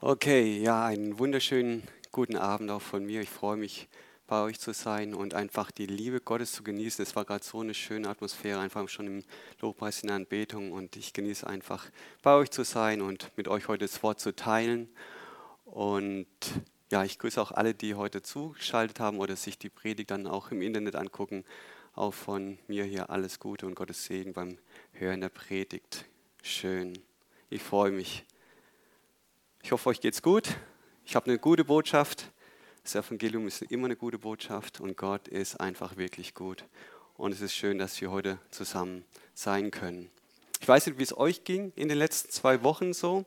Okay, ja, einen wunderschönen guten Abend auch von mir. Ich freue mich, bei euch zu sein und einfach die Liebe Gottes zu genießen. Es war gerade so eine schöne Atmosphäre, einfach schon im Lobpreis in der Anbetung und ich genieße einfach, bei euch zu sein und mit euch heute das Wort zu teilen. Und ja, ich grüße auch alle, die heute zugeschaltet haben oder sich die Predigt dann auch im Internet angucken. Auch von mir hier alles Gute und Gottes Segen beim Hören der Predigt. Schön. Ich freue mich. Ich hoffe, euch geht's gut. Ich habe eine gute Botschaft. Das Evangelium ist immer eine gute Botschaft und Gott ist einfach wirklich gut. Und es ist schön, dass wir heute zusammen sein können. Ich weiß nicht, wie es euch ging in den letzten zwei Wochen so,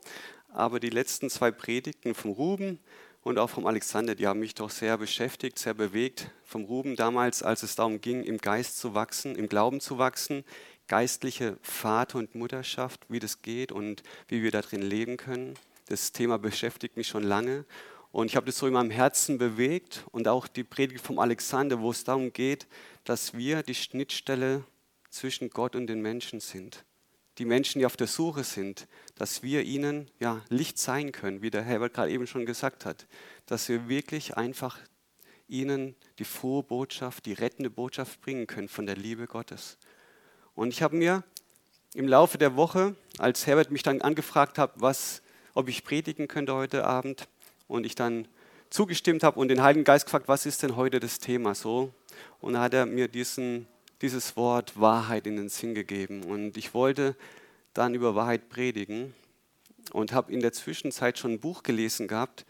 aber die letzten zwei Predigten vom Ruben und auch vom Alexander, die haben mich doch sehr beschäftigt, sehr bewegt. Vom Ruben damals, als es darum ging, im Geist zu wachsen, im Glauben zu wachsen, geistliche Vater- und Mutterschaft, wie das geht und wie wir darin leben können. Das Thema beschäftigt mich schon lange und ich habe das so in meinem Herzen bewegt und auch die Predigt vom Alexander, wo es darum geht, dass wir die Schnittstelle zwischen Gott und den Menschen sind. Die Menschen, die auf der Suche sind, dass wir ihnen ja, Licht sein können, wie der Herbert gerade eben schon gesagt hat. Dass wir wirklich einfach ihnen die frohe Botschaft, die rettende Botschaft bringen können von der Liebe Gottes. Und ich habe mir im Laufe der Woche, als Herbert mich dann angefragt hat, was ob ich predigen könnte heute Abend. Und ich dann zugestimmt habe und den Heiligen Geist gefragt, was ist denn heute das Thema so? Und da hat er mir diesen, dieses Wort Wahrheit in den Sinn gegeben. Und ich wollte dann über Wahrheit predigen und habe in der Zwischenzeit schon ein Buch gelesen gehabt,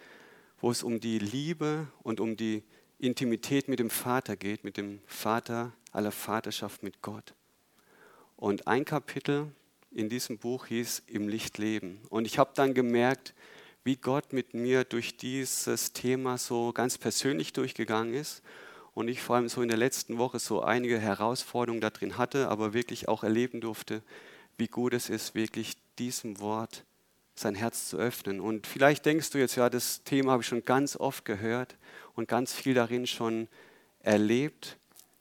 wo es um die Liebe und um die Intimität mit dem Vater geht, mit dem Vater aller Vaterschaft mit Gott. Und ein Kapitel in diesem Buch hieß Im Licht leben. Und ich habe dann gemerkt, wie Gott mit mir durch dieses Thema so ganz persönlich durchgegangen ist. Und ich vor allem so in der letzten Woche so einige Herausforderungen da drin hatte, aber wirklich auch erleben durfte, wie gut es ist, wirklich diesem Wort sein Herz zu öffnen. Und vielleicht denkst du jetzt, ja, das Thema habe ich schon ganz oft gehört und ganz viel darin schon erlebt.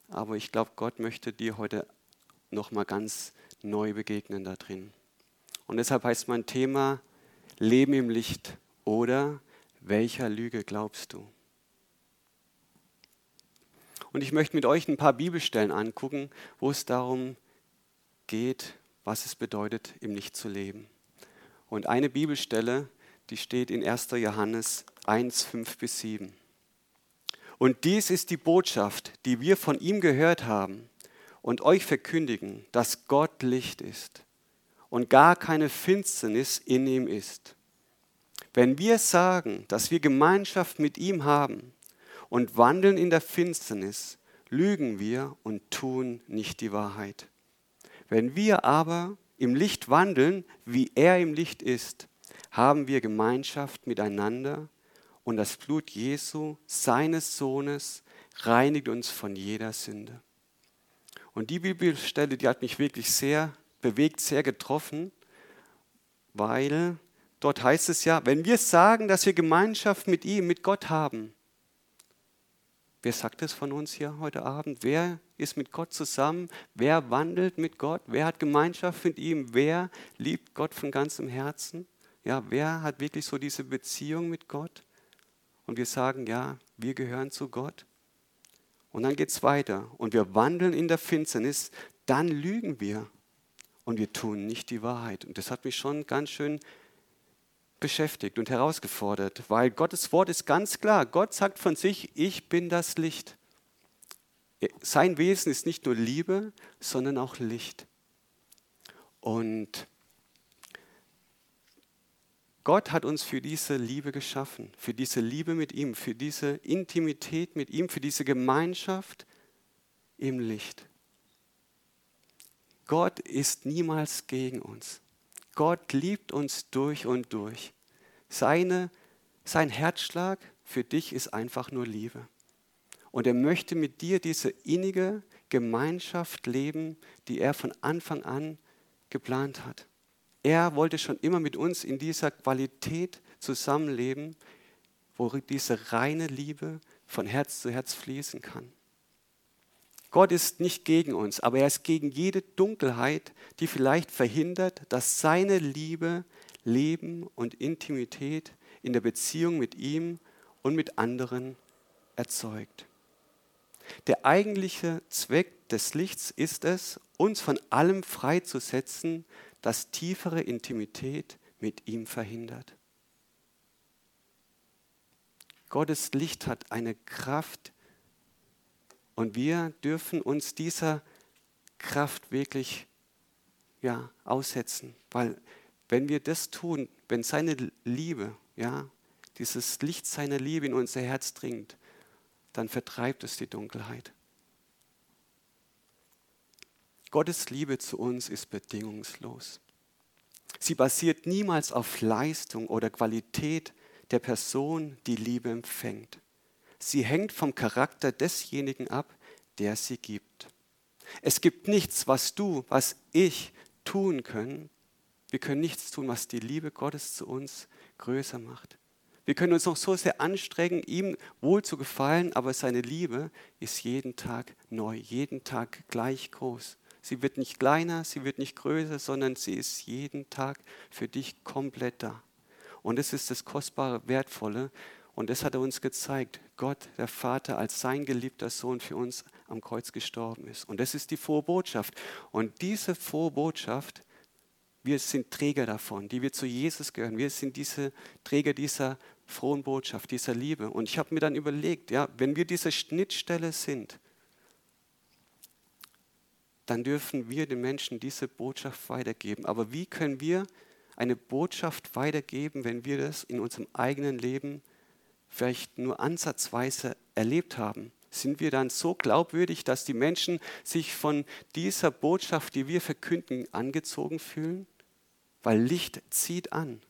Aber ich glaube, Gott möchte dir heute nochmal ganz neu begegnen da drin. Und deshalb heißt mein Thema Leben im Licht oder welcher Lüge glaubst du? Und ich möchte mit euch ein paar Bibelstellen angucken, wo es darum geht, was es bedeutet, im Licht zu leben. Und eine Bibelstelle, die steht in 1. Johannes 1, 5 bis 7. Und dies ist die Botschaft, die wir von ihm gehört haben und euch verkündigen, dass Gott Licht ist und gar keine Finsternis in ihm ist. Wenn wir sagen, dass wir Gemeinschaft mit ihm haben und wandeln in der Finsternis, lügen wir und tun nicht die Wahrheit. Wenn wir aber im Licht wandeln, wie er im Licht ist, haben wir Gemeinschaft miteinander und das Blut Jesu, seines Sohnes, reinigt uns von jeder Sünde. Und die Bibelstelle, die hat mich wirklich sehr bewegt, sehr getroffen, weil dort heißt es ja, wenn wir sagen, dass wir Gemeinschaft mit ihm, mit Gott haben, wer sagt es von uns hier heute Abend? Wer ist mit Gott zusammen? Wer wandelt mit Gott? Wer hat Gemeinschaft mit ihm? Wer liebt Gott von ganzem Herzen? Ja, wer hat wirklich so diese Beziehung mit Gott? Und wir sagen, ja, wir gehören zu Gott. Und dann geht es weiter. Und wir wandeln in der Finsternis, dann lügen wir. Und wir tun nicht die Wahrheit. Und das hat mich schon ganz schön beschäftigt und herausgefordert, weil Gottes Wort ist ganz klar. Gott sagt von sich, ich bin das Licht. Sein Wesen ist nicht nur Liebe, sondern auch Licht. Und Gott hat uns für diese Liebe geschaffen, für diese Liebe mit ihm, für diese Intimität mit ihm, für diese Gemeinschaft im Licht. Gott ist niemals gegen uns. Gott liebt uns durch und durch. Seine, sein Herzschlag für dich ist einfach nur Liebe. Und er möchte mit dir diese innige Gemeinschaft leben, die er von Anfang an geplant hat. Er wollte schon immer mit uns in dieser Qualität zusammenleben, wo diese reine Liebe von Herz zu Herz fließen kann. Gott ist nicht gegen uns, aber er ist gegen jede Dunkelheit, die vielleicht verhindert, dass seine Liebe, Leben und Intimität in der Beziehung mit ihm und mit anderen erzeugt. Der eigentliche Zweck des Lichts ist es, uns von allem freizusetzen, das tiefere Intimität mit ihm verhindert. Gottes Licht hat eine Kraft und wir dürfen uns dieser Kraft wirklich ja, aussetzen, weil wenn wir das tun, wenn seine Liebe, ja, dieses Licht seiner Liebe in unser Herz dringt, dann vertreibt es die Dunkelheit. Gottes Liebe zu uns ist bedingungslos. Sie basiert niemals auf Leistung oder Qualität der Person, die Liebe empfängt. Sie hängt vom Charakter desjenigen ab, der sie gibt. Es gibt nichts, was du, was ich tun können. Wir können nichts tun, was die Liebe Gottes zu uns größer macht. Wir können uns noch so sehr anstrengen, ihm wohl zu gefallen, aber seine Liebe ist jeden Tag neu, jeden Tag gleich groß. Sie wird nicht kleiner, sie wird nicht größer, sondern sie ist jeden Tag für dich komplett da. Und das ist das kostbare, wertvolle. Und das hat er uns gezeigt. Gott, der Vater, als sein geliebter Sohn für uns am Kreuz gestorben ist. Und das ist die frohe Botschaft. Und diese frohe Botschaft, wir sind Träger davon, die wir zu Jesus gehören. Wir sind diese Träger dieser frohen Botschaft, dieser Liebe. Und ich habe mir dann überlegt, ja, wenn wir diese Schnittstelle sind, dann dürfen wir den Menschen diese Botschaft weitergeben. Aber wie können wir eine Botschaft weitergeben, wenn wir das in unserem eigenen Leben vielleicht nur ansatzweise erlebt haben? Sind wir dann so glaubwürdig, dass die Menschen sich von dieser Botschaft, die wir verkünden, angezogen fühlen? Weil Licht zieht an.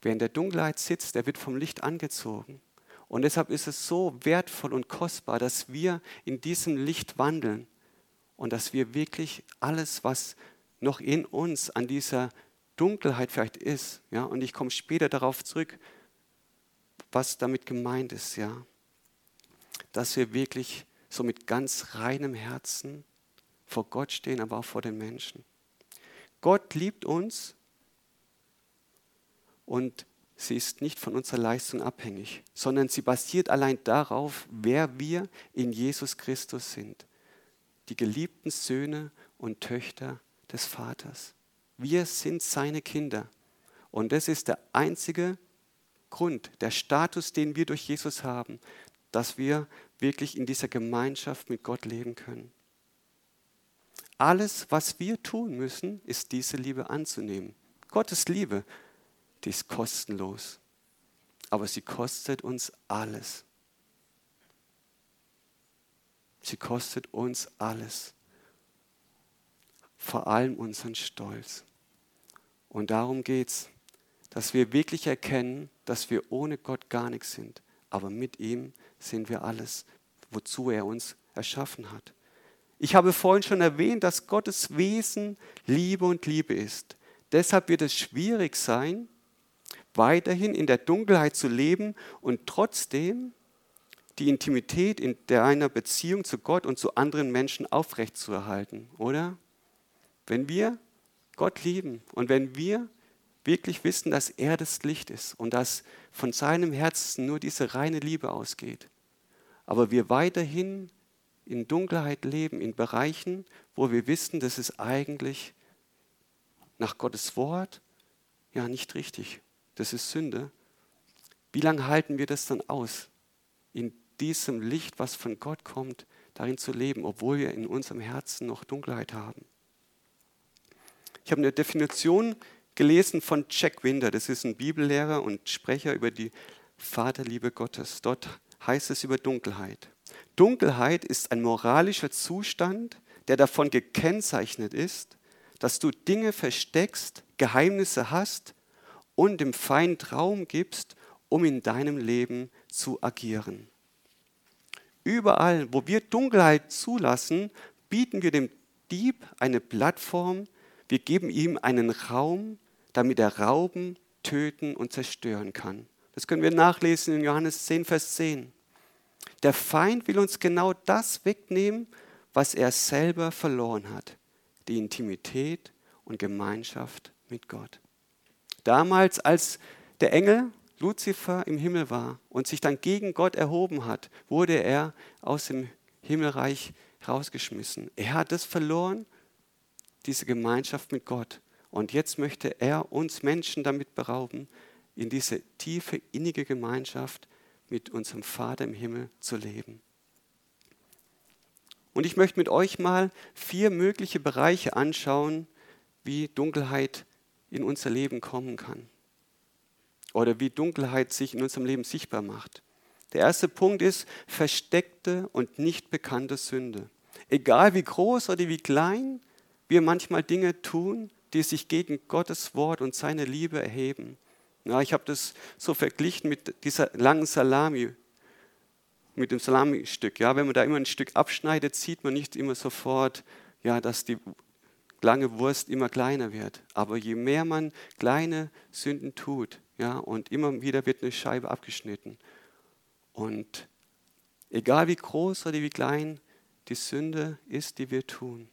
Wer in der Dunkelheit sitzt, der wird vom Licht angezogen. Und deshalb ist es so wertvoll und kostbar, dass wir in diesem Licht wandeln und dass wir wirklich alles, was noch in uns an dieser Dunkelheit vielleicht ist, ja, und ich komme später darauf zurück, was damit gemeint ist, ja, dass wir wirklich so mit ganz reinem Herzen vor Gott stehen, aber auch vor den Menschen. Gott liebt uns und sie ist nicht von unserer Leistung abhängig, sondern sie basiert allein darauf, wer wir in Jesus Christus sind. Die geliebten Söhne und Töchter des Vaters. Wir sind seine Kinder. Und das ist der einzige Grund, der Status, den wir durch Jesus haben, dass wir wirklich in dieser Gemeinschaft mit Gott leben können. Alles, was wir tun müssen, ist diese Liebe anzunehmen. Gottes Liebe, die ist kostenlos, aber sie kostet uns alles. Sie kostet uns alles vor allem unseren Stolz. Und darum geht es, dass wir wirklich erkennen, dass wir ohne Gott gar nichts sind, aber mit ihm sind wir alles, wozu er uns erschaffen hat. Ich habe vorhin schon erwähnt, dass Gottes Wesen Liebe und Liebe ist. Deshalb wird es schwierig sein, weiterhin in der Dunkelheit zu leben und trotzdem die Intimität in einer Beziehung zu Gott und zu anderen Menschen aufrechtzuerhalten, oder? Wenn wir Gott lieben und wenn wir wirklich wissen, dass er das Licht ist und dass von seinem Herzen nur diese reine Liebe ausgeht, aber wir weiterhin in Dunkelheit leben, in Bereichen, wo wir wissen, das ist eigentlich nach Gottes Wort ja nicht richtig, das ist Sünde. Wie lange halten wir das dann aus, in diesem Licht, was von Gott kommt, darin zu leben, obwohl wir in unserem Herzen noch Dunkelheit haben? Ich habe eine Definition gelesen von Jack Winder. Das ist ein Bibellehrer und Sprecher über die Vaterliebe Gottes. Dort heißt es über Dunkelheit. Dunkelheit ist ein moralischer Zustand, der davon gekennzeichnet ist, dass du Dinge versteckst, Geheimnisse hast und dem Feind Raum gibst, um in deinem Leben zu agieren. Überall, wo wir Dunkelheit zulassen, bieten wir dem Dieb eine Plattform, wir geben ihm einen Raum, damit er rauben, töten und zerstören kann. Das können wir nachlesen in Johannes 10, Vers 10. Der Feind will uns genau das wegnehmen, was er selber verloren hat. Die Intimität und Gemeinschaft mit Gott. Damals, als der Engel Luzifer im Himmel war und sich dann gegen Gott erhoben hat, wurde er aus dem Himmelreich rausgeschmissen. Er hat es verloren, diese Gemeinschaft mit Gott. Und jetzt möchte er uns Menschen damit berauben, in diese tiefe, innige Gemeinschaft mit unserem Vater im Himmel zu leben. Und ich möchte mit euch mal vier mögliche Bereiche anschauen, wie Dunkelheit in unser Leben kommen kann. Oder wie Dunkelheit sich in unserem Leben sichtbar macht. Der erste Punkt ist versteckte und nicht bekannte Sünde. Egal wie groß oder wie klein wir manchmal Dinge tun, die sich gegen Gottes Wort und seine Liebe erheben. Ja, ich habe das so verglichen mit dieser langen Salami, mit dem Salami-Stück. Ja, wenn man da immer ein Stück abschneidet, sieht man nicht immer sofort, ja, dass die lange Wurst immer kleiner wird. Aber je mehr man kleine Sünden tut, ja, und immer wieder wird eine Scheibe abgeschnitten. Und egal wie groß oder wie klein die Sünde ist, die wir tun,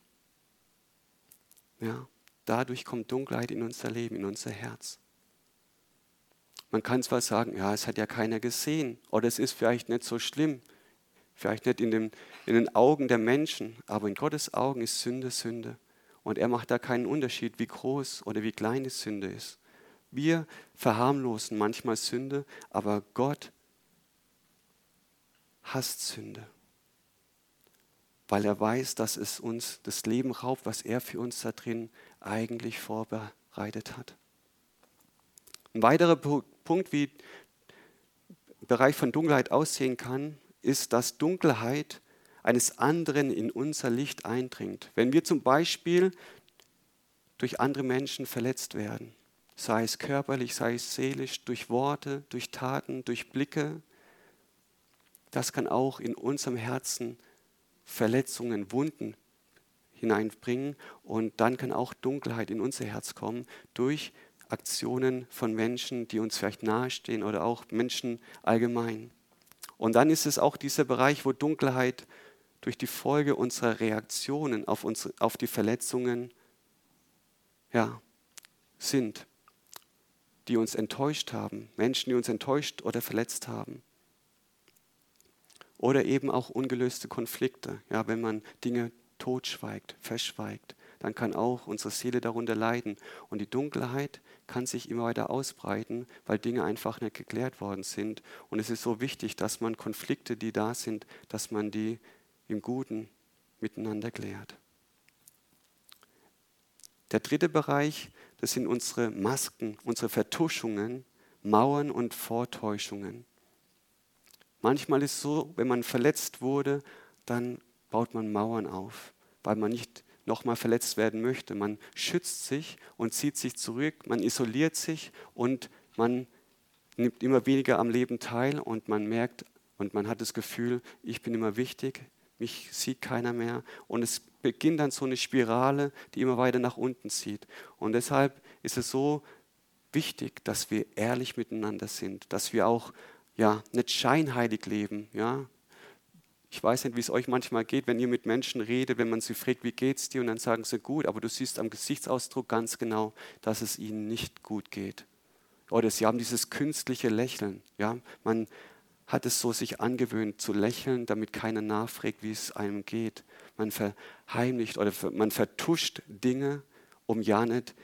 ja, dadurch kommt Dunkelheit in unser Leben, in unser Herz. Man kann zwar sagen, ja, es hat ja keiner gesehen oder es ist vielleicht nicht so schlimm, vielleicht nicht in, dem, in den Augen der Menschen, aber in Gottes Augen ist Sünde Sünde. Und er macht da keinen Unterschied, wie groß oder wie klein die Sünde ist. Wir verharmlosen manchmal Sünde, aber Gott hasst Sünde weil er weiß, dass es uns das Leben raubt, was er für uns da drin eigentlich vorbereitet hat. Ein weiterer Punkt, wie Bereich von Dunkelheit aussehen kann, ist, dass Dunkelheit eines anderen in unser Licht eindringt. Wenn wir zum Beispiel durch andere Menschen verletzt werden, sei es körperlich, sei es seelisch, durch Worte, durch Taten, durch Blicke, das kann auch in unserem Herzen Verletzungen, Wunden hineinbringen. Und dann kann auch Dunkelheit in unser Herz kommen durch Aktionen von Menschen, die uns vielleicht nahestehen oder auch Menschen allgemein. Und dann ist es auch dieser Bereich, wo Dunkelheit durch die Folge unserer Reaktionen auf, uns, auf die Verletzungen ja, sind, die uns enttäuscht haben, Menschen, die uns enttäuscht oder verletzt haben. Oder eben auch ungelöste Konflikte. Ja, wenn man Dinge totschweigt, verschweigt, dann kann auch unsere Seele darunter leiden. Und die Dunkelheit kann sich immer weiter ausbreiten, weil Dinge einfach nicht geklärt worden sind. Und es ist so wichtig, dass man Konflikte, die da sind, dass man die im Guten miteinander klärt. Der dritte Bereich, das sind unsere Masken, unsere Vertuschungen, Mauern und Vortäuschungen. Manchmal ist es so, wenn man verletzt wurde, dann baut man Mauern auf, weil man nicht nochmal verletzt werden möchte. Man schützt sich und zieht sich zurück, man isoliert sich und man nimmt immer weniger am Leben teil und man merkt und man hat das Gefühl, ich bin immer wichtig, mich sieht keiner mehr und es beginnt dann so eine Spirale, die immer weiter nach unten zieht. Und deshalb ist es so wichtig, dass wir ehrlich miteinander sind, dass wir auch ja, nicht scheinheilig leben. Ja. Ich weiß nicht, wie es euch manchmal geht, wenn ihr mit Menschen redet, wenn man sie fragt, wie geht's dir, und dann sagen sie gut, aber du siehst am Gesichtsausdruck ganz genau, dass es ihnen nicht gut geht. Oder sie haben dieses künstliche Lächeln. Ja. Man hat es so sich angewöhnt zu lächeln, damit keiner nachfragt, wie es einem geht. Man verheimlicht oder man vertuscht Dinge, um ja nicht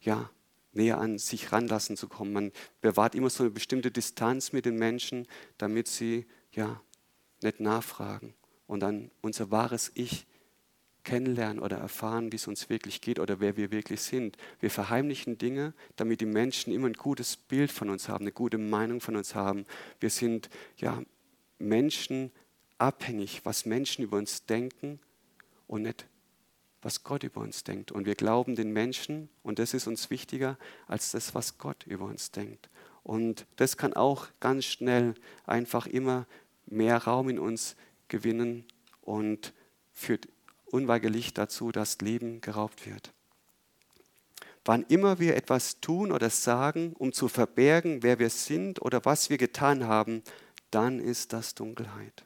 ja, näher an sich ranlassen zu kommen. Man bewahrt immer so eine bestimmte Distanz mit den Menschen, damit sie ja nicht nachfragen und dann unser wahres Ich kennenlernen oder erfahren, wie es uns wirklich geht oder wer wir wirklich sind. Wir verheimlichen Dinge, damit die Menschen immer ein gutes Bild von uns haben, eine gute Meinung von uns haben. Wir sind ja Menschen abhängig, was Menschen über uns denken und nicht was Gott über uns denkt. Und wir glauben den Menschen, und das ist uns wichtiger als das, was Gott über uns denkt. Und das kann auch ganz schnell einfach immer mehr Raum in uns gewinnen und führt unweigerlich dazu, dass Leben geraubt wird. Wann immer wir etwas tun oder sagen, um zu verbergen, wer wir sind oder was wir getan haben, dann ist das Dunkelheit.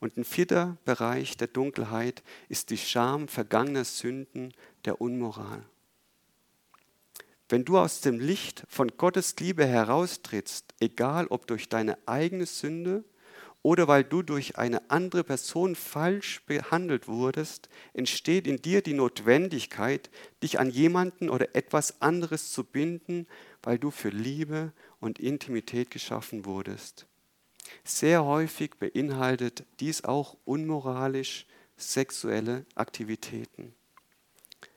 Und ein vierter Bereich der Dunkelheit ist die Scham vergangener Sünden der Unmoral. wenn du aus dem Licht von Gottes Liebe heraustrittst, egal ob durch deine eigene Sünde oder weil du durch eine andere Person falsch behandelt wurdest, entsteht in dir die Notwendigkeit, dich an jemanden oder etwas anderes zu binden, weil du für Liebe und Intimität geschaffen wurdest. Sehr häufig beinhaltet dies auch unmoralisch sexuelle Aktivitäten.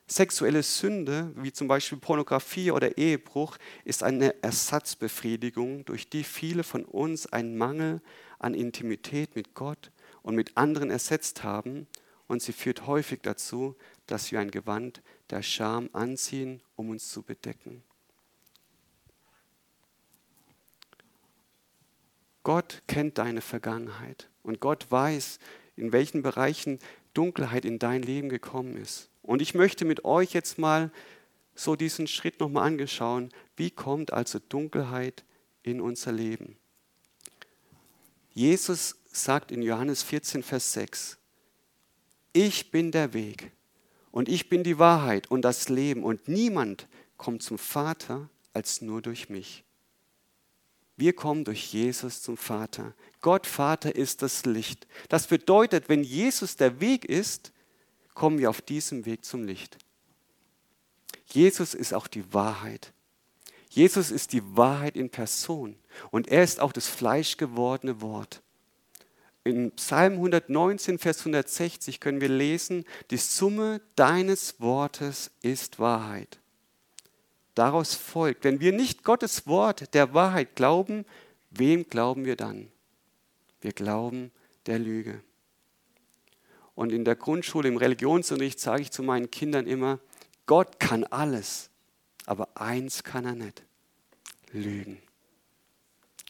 Sexuelle Sünde, wie zum Beispiel Pornografie oder Ehebruch, ist eine Ersatzbefriedigung, durch die viele von uns einen Mangel an Intimität mit Gott und mit anderen ersetzt haben. Und sie führt häufig dazu, dass wir ein Gewand der Scham anziehen, um uns zu bedecken. Gott kennt deine Vergangenheit und Gott weiß, in welchen Bereichen Dunkelheit in dein Leben gekommen ist. Und ich möchte mit euch jetzt mal so diesen Schritt nochmal angeschauen. Wie kommt also Dunkelheit in unser Leben? Jesus sagt in Johannes 14, Vers 6, ich bin der Weg und ich bin die Wahrheit und das Leben und niemand kommt zum Vater als nur durch mich. Wir kommen durch Jesus zum Vater. Gott Vater ist das Licht. Das bedeutet, wenn Jesus der Weg ist, kommen wir auf diesem Weg zum Licht. Jesus ist auch die Wahrheit. Jesus ist die Wahrheit in Person und er ist auch das fleischgewordene Wort. In Psalm 119, Vers 160 können wir lesen, die Summe deines Wortes ist Wahrheit. Daraus folgt, wenn wir nicht Gottes Wort der Wahrheit glauben, wem glauben wir dann? Wir glauben der Lüge. Und in der Grundschule, im Religionsunterricht sage ich zu meinen Kindern immer, Gott kann alles, aber eins kann er nicht, lügen.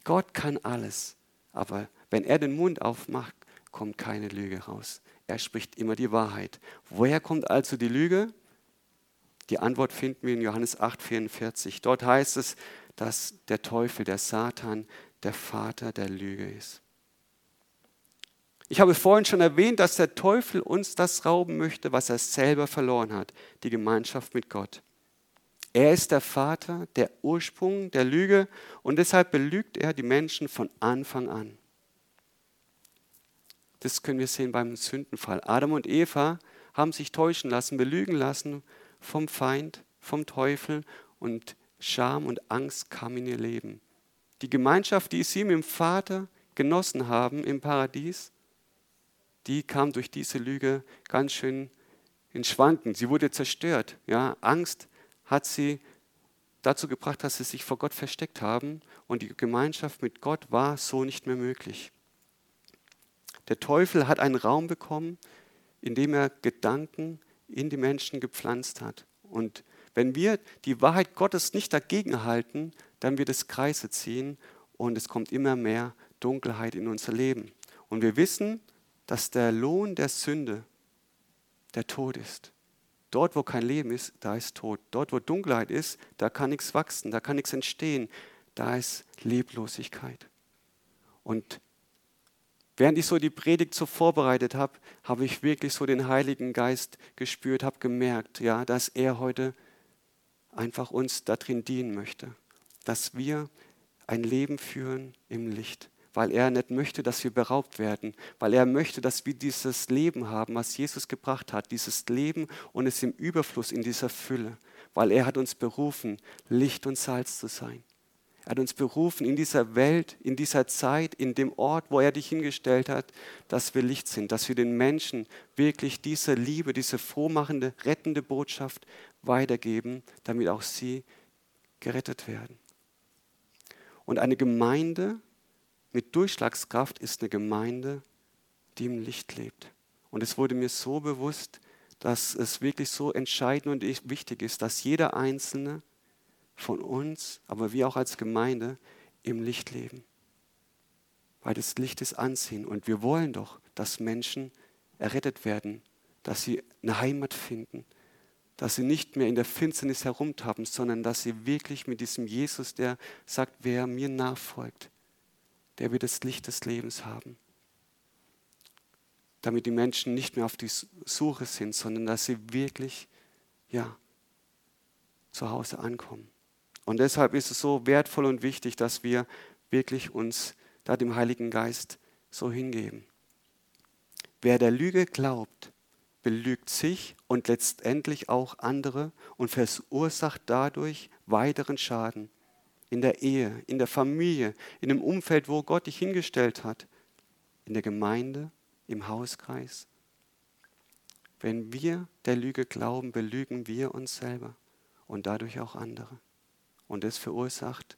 Gott kann alles, aber wenn er den Mund aufmacht, kommt keine Lüge raus. Er spricht immer die Wahrheit. Woher kommt also die Lüge? Die Antwort finden wir in Johannes 8,44. Dort heißt es, dass der Teufel, der Satan, der Vater der Lüge ist. Ich habe vorhin schon erwähnt, dass der Teufel uns das rauben möchte, was er selber verloren hat, die Gemeinschaft mit Gott. Er ist der Vater, der Ursprung der Lüge und deshalb belügt er die Menschen von Anfang an. Das können wir sehen beim Sündenfall. Adam und Eva haben sich täuschen lassen, belügen lassen vom Feind, vom Teufel und Scham und Angst kam in ihr Leben. Die Gemeinschaft, die sie mit dem Vater genossen haben im Paradies, die kam durch diese Lüge ganz schön ins Schwanken. Sie wurde zerstört. Ja, Angst hat sie dazu gebracht, dass sie sich vor Gott versteckt haben und die Gemeinschaft mit Gott war so nicht mehr möglich. Der Teufel hat einen Raum bekommen, in dem er Gedanken in die Menschen gepflanzt hat. Und wenn wir die Wahrheit Gottes nicht dagegen halten, dann wird es Kreise ziehen und es kommt immer mehr Dunkelheit in unser Leben. Und wir wissen, dass der Lohn der Sünde der Tod ist. Dort, wo kein Leben ist, da ist Tod. Dort, wo Dunkelheit ist, da kann nichts wachsen, da kann nichts entstehen. Da ist Leblosigkeit. Und während ich so die Predigt so vorbereitet habe, habe ich wirklich so den Heiligen Geist gespürt, habe gemerkt, ja, dass er heute einfach uns darin dienen möchte, dass wir ein Leben führen im Licht weil er nicht möchte, dass wir beraubt werden, weil er möchte, dass wir dieses Leben haben, was Jesus gebracht hat, dieses Leben und es im Überfluss, in dieser Fülle, weil er hat uns berufen, Licht und Salz zu sein. Er hat uns berufen in dieser Welt, in dieser Zeit, in dem Ort, wo er dich hingestellt hat, dass wir Licht sind, dass wir den Menschen wirklich diese Liebe, diese frohmachende, rettende Botschaft weitergeben, damit auch sie gerettet werden. Und eine Gemeinde mit Durchschlagskraft ist eine Gemeinde, die im Licht lebt. Und es wurde mir so bewusst, dass es wirklich so entscheidend und wichtig ist, dass jeder Einzelne von uns, aber wir auch als Gemeinde, im Licht leben. Weil das Licht ist Ansehen und wir wollen doch, dass Menschen errettet werden, dass sie eine Heimat finden, dass sie nicht mehr in der Finsternis herumtappen, sondern dass sie wirklich mit diesem Jesus, der sagt, wer mir nachfolgt, der wird das Licht des Lebens haben. Damit die Menschen nicht mehr auf die Suche sind, sondern dass sie wirklich, ja, zu Hause ankommen. Und deshalb ist es so wertvoll und wichtig, dass wir wirklich uns da dem Heiligen Geist so hingeben. Wer der Lüge glaubt, belügt sich und letztendlich auch andere und verursacht dadurch weiteren Schaden in der Ehe, in der Familie, in dem Umfeld, wo Gott dich hingestellt hat, in der Gemeinde, im Hauskreis. Wenn wir der Lüge glauben, belügen wir uns selber und dadurch auch andere. Und es verursacht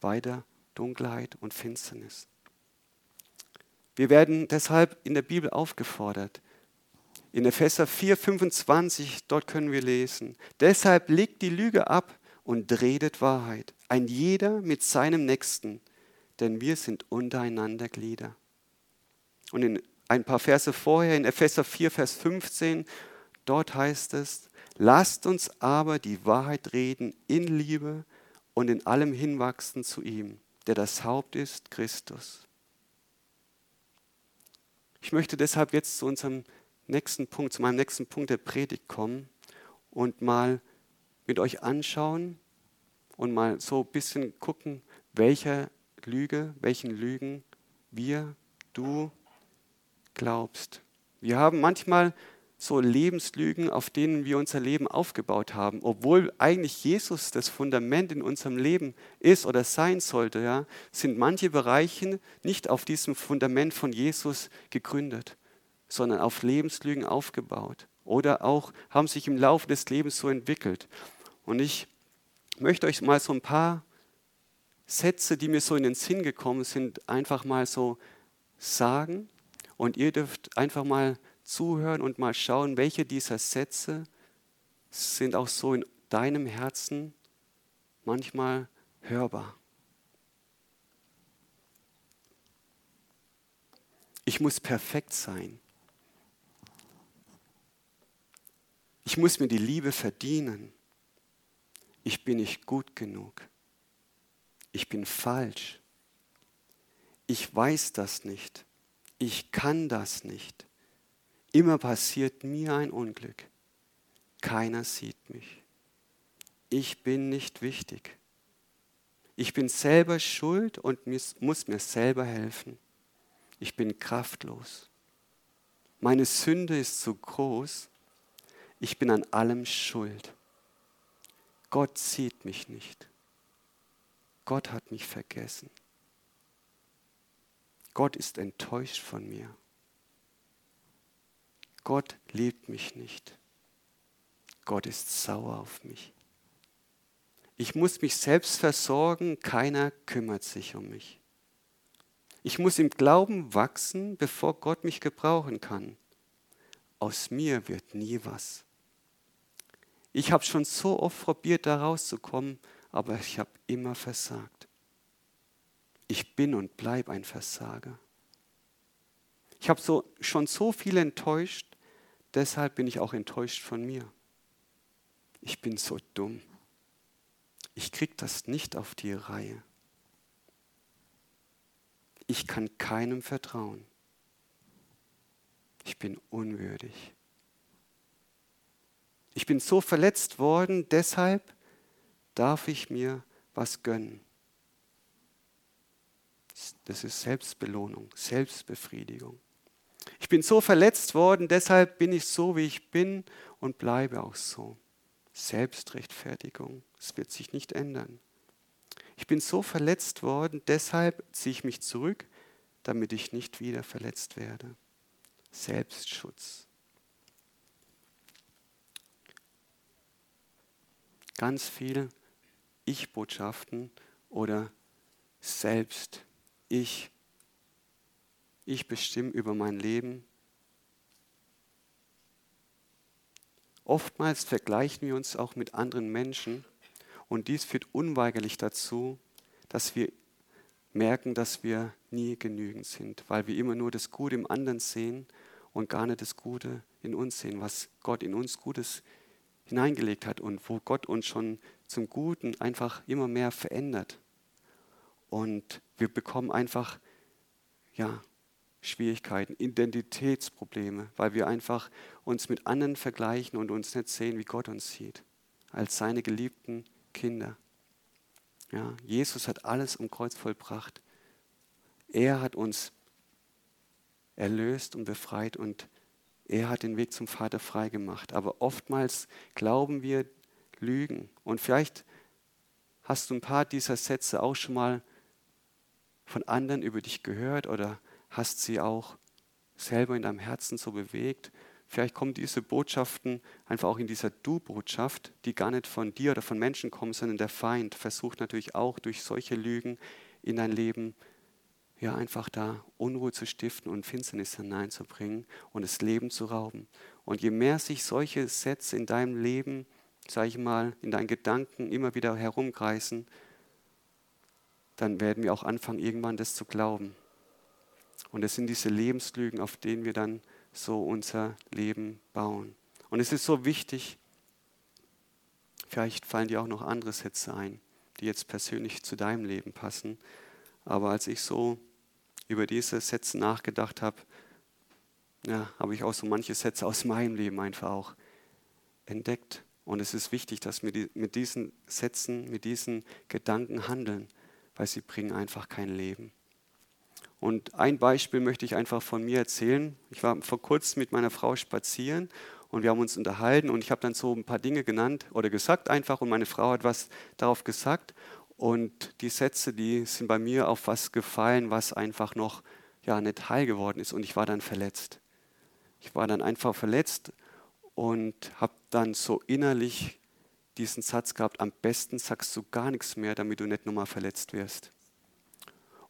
weiter Dunkelheit und Finsternis. Wir werden deshalb in der Bibel aufgefordert. In Epheser 4, 25, dort können wir lesen, deshalb legt die Lüge ab und redet Wahrheit, ein jeder mit seinem Nächsten, denn wir sind untereinander Glieder. Und in ein paar Verse vorher, in Epheser 4, Vers 15, dort heißt es, lasst uns aber die Wahrheit reden in Liebe und in allem hinwachsen zu ihm, der das Haupt ist, Christus. Ich möchte deshalb jetzt zu unserem nächsten Punkt, zu meinem nächsten Punkt der Predigt kommen und mal mit euch anschauen und mal so ein bisschen gucken, welcher Lüge, welchen Lügen wir, du glaubst. Wir haben manchmal so Lebenslügen, auf denen wir unser Leben aufgebaut haben, obwohl eigentlich Jesus das Fundament in unserem Leben ist oder sein sollte, ja, sind manche Bereiche nicht auf diesem Fundament von Jesus gegründet, sondern auf Lebenslügen aufgebaut oder auch haben sich im Laufe des Lebens so entwickelt. Und ich möchte euch mal so ein paar Sätze, die mir so in den Sinn gekommen sind, einfach mal so sagen und ihr dürft einfach mal zuhören und mal schauen, welche dieser Sätze sind auch so in deinem Herzen manchmal hörbar. Ich muss perfekt sein. Ich muss mir die Liebe verdienen. Ich bin nicht gut genug. Ich bin falsch. Ich weiß das nicht ich kann das nicht. Immer passiert mir ein Unglück. Keiner sieht mich. Ich bin nicht wichtig. Ich bin selber schuld und muss mir selber helfen. Ich bin kraftlos. Meine Sünde ist zu groß. Ich bin an allem schuld. Gott sieht mich nicht. Gott hat mich vergessen. Gott ist enttäuscht von mir. Gott liebt mich nicht. Gott ist sauer auf mich. Ich muss mich selbst versorgen, keiner kümmert sich um mich. Ich muss im Glauben wachsen, bevor Gott mich gebrauchen kann. Aus mir wird nie was. Ich habe schon so oft probiert, da rauszukommen, aber ich habe immer versagt. Ich bin und bleibe ein Versager. Ich habe so, schon so viel enttäuscht, deshalb bin ich auch enttäuscht von mir. Ich bin so dumm. Ich kriege das nicht auf die Reihe. Ich kann keinem vertrauen. Ich bin unwürdig. Ich bin so verletzt worden, deshalb darf ich mir was gönnen. Das ist Selbstbelohnung, Selbstbefriedigung. Ich bin so verletzt worden, deshalb bin ich so, wie ich bin und bleibe auch so. Selbstrechtfertigung, es wird sich nicht ändern. Ich bin so verletzt worden, deshalb ziehe ich mich zurück, damit ich nicht wieder verletzt werde. Selbstschutz. Ganz viele Ich-Botschaften oder Selbst ich, ich bestimme über mein Leben. Oftmals vergleichen wir uns auch mit anderen Menschen und dies führt unweigerlich dazu, dass wir merken, dass wir nie genügend sind, weil wir immer nur das Gute im anderen sehen und gar nicht das Gute in uns sehen, was Gott in uns Gutes hineingelegt hat und wo Gott uns schon zum Guten einfach immer mehr verändert. Und wir bekommen einfach ja, Schwierigkeiten, Identitätsprobleme, weil wir einfach uns mit anderen vergleichen und uns nicht sehen, wie Gott uns sieht. als seine geliebten Kinder. Ja, Jesus hat alles am Kreuz vollbracht. Er hat uns erlöst und befreit und er hat den Weg zum Vater freigemacht. Aber oftmals glauben wir Lügen. Und vielleicht hast du ein paar dieser Sätze auch schon mal von anderen über dich gehört oder hast sie auch selber in deinem Herzen so bewegt. Vielleicht kommen diese Botschaften einfach auch in dieser Du-Botschaft, die gar nicht von dir oder von Menschen kommen, sondern der Feind versucht natürlich auch durch solche Lügen in dein Leben ja einfach da Unruhe zu stiften und Finsternis hineinzubringen und das Leben zu rauben. Und je mehr sich solche Sätze in deinem Leben, sage ich mal, in deinen Gedanken immer wieder herumkreisen, dann werden wir auch anfangen, irgendwann das zu glauben. Und es sind diese Lebenslügen, auf denen wir dann so unser Leben bauen. Und es ist so wichtig, vielleicht fallen dir auch noch andere Sätze ein, die jetzt persönlich zu deinem Leben passen. Aber als ich so über diese Sätze nachgedacht habe, ja, habe ich auch so manche Sätze aus meinem Leben einfach auch entdeckt. Und es ist wichtig, dass wir mit diesen Sätzen, mit diesen Gedanken handeln, weil sie bringen einfach kein Leben. Und ein Beispiel möchte ich einfach von mir erzählen. Ich war vor kurzem mit meiner Frau spazieren und wir haben uns unterhalten und ich habe dann so ein paar Dinge genannt oder gesagt einfach und meine Frau hat was darauf gesagt und die Sätze, die sind bei mir auf was gefallen, was einfach noch ja nicht heil geworden ist und ich war dann verletzt. Ich war dann einfach verletzt und habe dann so innerlich diesen Satz gehabt, am besten sagst du gar nichts mehr, damit du nicht nochmal verletzt wirst.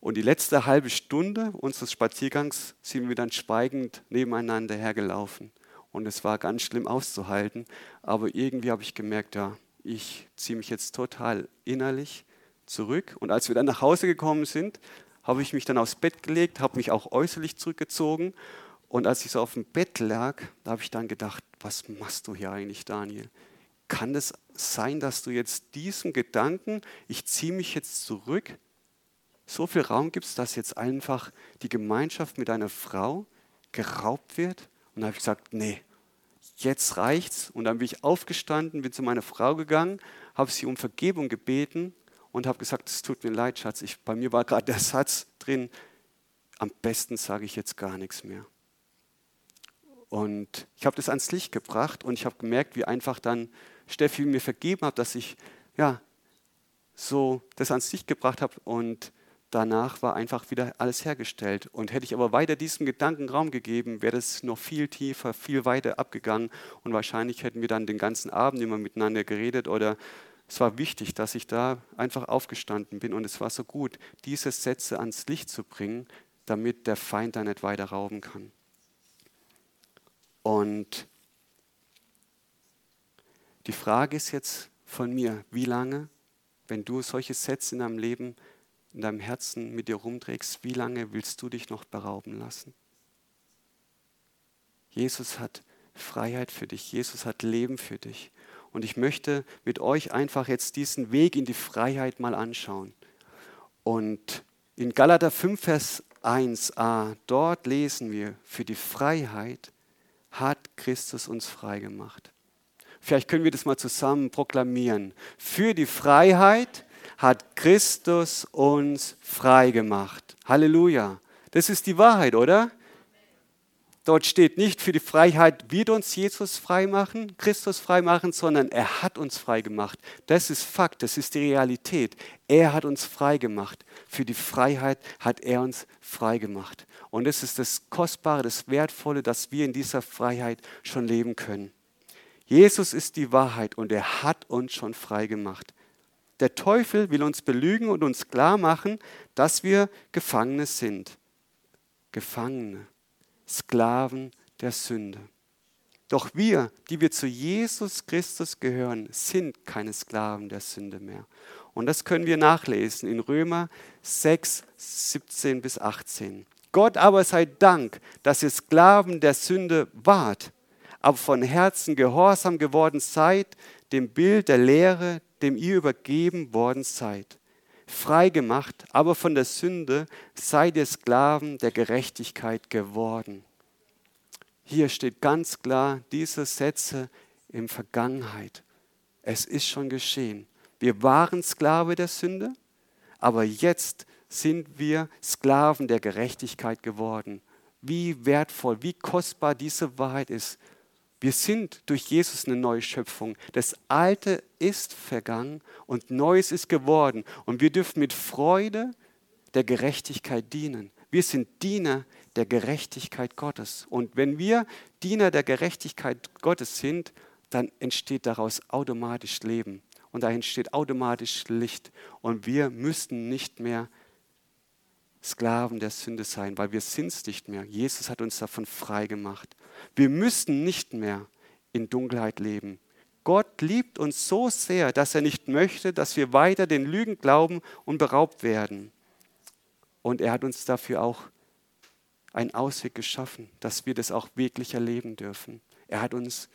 Und die letzte halbe Stunde unseres Spaziergangs sind wir dann schweigend nebeneinander hergelaufen. Und es war ganz schlimm auszuhalten, aber irgendwie habe ich gemerkt, ja, ich ziehe mich jetzt total innerlich zurück. Und als wir dann nach Hause gekommen sind, habe ich mich dann aufs Bett gelegt, habe mich auch äußerlich zurückgezogen. Und als ich so auf dem Bett lag, da habe ich dann gedacht, was machst du hier eigentlich, Daniel? Kann es sein, dass du jetzt diesem Gedanken, ich ziehe mich jetzt zurück, so viel Raum gibst, dass jetzt einfach die Gemeinschaft mit deiner Frau geraubt wird? Und da habe ich gesagt, nee, jetzt reicht's. Und dann bin ich aufgestanden, bin zu meiner Frau gegangen, habe sie um Vergebung gebeten und habe gesagt, es tut mir leid, Schatz. Ich, bei mir war gerade der Satz drin, am besten sage ich jetzt gar nichts mehr. Und ich habe das ans Licht gebracht und ich habe gemerkt, wie einfach dann Steffi mir vergeben hat, dass ich ja so das ans Licht gebracht habe und danach war einfach wieder alles hergestellt. Und hätte ich aber weiter diesem Gedanken Raum gegeben, wäre das noch viel tiefer, viel weiter abgegangen und wahrscheinlich hätten wir dann den ganzen Abend immer miteinander geredet oder es war wichtig, dass ich da einfach aufgestanden bin und es war so gut, diese Sätze ans Licht zu bringen, damit der Feind da nicht weiter rauben kann. Und die Frage ist jetzt von mir, wie lange, wenn du solche Sätze in deinem Leben, in deinem Herzen mit dir rumträgst, wie lange willst du dich noch berauben lassen? Jesus hat Freiheit für dich, Jesus hat Leben für dich. Und ich möchte mit euch einfach jetzt diesen Weg in die Freiheit mal anschauen. Und in Galater 5, Vers 1a, dort lesen wir, für die Freiheit hat Christus uns frei gemacht. Vielleicht können wir das mal zusammen proklamieren. Für die Freiheit hat Christus uns frei gemacht. Halleluja. Das ist die Wahrheit, oder? Dort steht nicht, für die Freiheit wird uns Jesus frei machen, Christus frei machen, sondern er hat uns frei gemacht. Das ist Fakt, das ist die Realität. Er hat uns frei gemacht. Für die Freiheit hat er uns frei gemacht. Und das ist das Kostbare, das Wertvolle, dass wir in dieser Freiheit schon leben können. Jesus ist die Wahrheit und er hat uns schon frei gemacht. Der Teufel will uns belügen und uns klar machen, dass wir Gefangene sind. Gefangene. Sklaven der Sünde. Doch wir, die wir zu Jesus Christus gehören, sind keine Sklaven der Sünde mehr. Und das können wir nachlesen in Römer 6, 17 bis 18. Gott aber sei Dank, dass ihr Sklaven der Sünde wart, aber von Herzen gehorsam geworden seid, dem Bild der Lehre, dem ihr übergeben worden seid. Frei gemacht, aber von der Sünde seid ihr Sklaven der Gerechtigkeit geworden. Hier steht ganz klar diese Sätze in Vergangenheit. Es ist schon geschehen. Wir waren Sklave der Sünde, aber jetzt sind wir Sklaven der Gerechtigkeit geworden. Wie wertvoll, wie kostbar diese Wahrheit ist. Wir sind durch Jesus eine neue Schöpfung. Das Alte ist vergangen und Neues ist geworden. Und wir dürfen mit Freude der Gerechtigkeit dienen. Wir sind Diener der Gerechtigkeit Gottes. Und wenn wir Diener der Gerechtigkeit Gottes sind, dann entsteht daraus automatisch Leben. Und da entsteht automatisch Licht. Und wir müssen nicht mehr Sklaven der Sünde sein, weil wir sind es nicht mehr. Jesus hat uns davon frei gemacht. Wir müssen nicht mehr in Dunkelheit leben. Gott liebt uns so sehr, dass er nicht möchte, dass wir weiter den Lügen glauben und beraubt werden. Und er hat uns dafür auch einen Ausweg geschaffen, dass wir das auch wirklich erleben dürfen. Er hat uns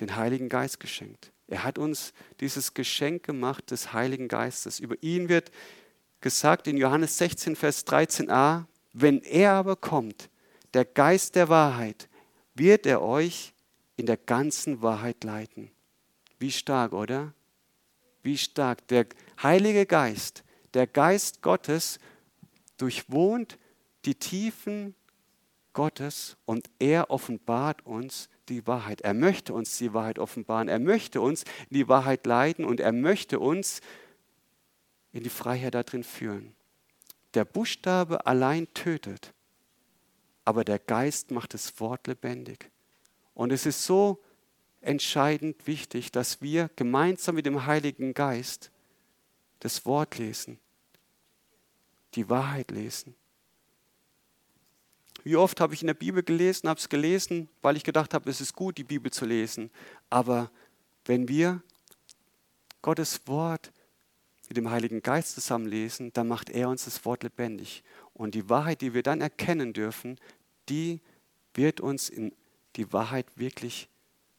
den Heiligen Geist geschenkt. Er hat uns dieses Geschenk gemacht des Heiligen Geistes. Über ihn wird gesagt in Johannes 16, Vers 13a, wenn er aber kommt, der Geist der Wahrheit, wird er euch in der ganzen Wahrheit leiten. Wie stark, oder? Wie stark. Der Heilige Geist, der Geist Gottes durchwohnt die Tiefen Gottes und er offenbart uns die Wahrheit. Er möchte uns die Wahrheit offenbaren. Er möchte uns in die Wahrheit leiten und er möchte uns in die Freiheit darin führen. Der Buchstabe allein tötet, aber der Geist macht das Wort lebendig. Und es ist so entscheidend wichtig, dass wir gemeinsam mit dem Heiligen Geist das Wort lesen, die Wahrheit lesen. Wie oft habe ich in der Bibel gelesen, habe es gelesen, weil ich gedacht habe, es ist gut, die Bibel zu lesen. Aber wenn wir Gottes Wort mit dem Heiligen Geist zusammenlesen, dann macht er uns das Wort lebendig. Und die Wahrheit, die wir dann erkennen dürfen, die wird uns in die Wahrheit wirklich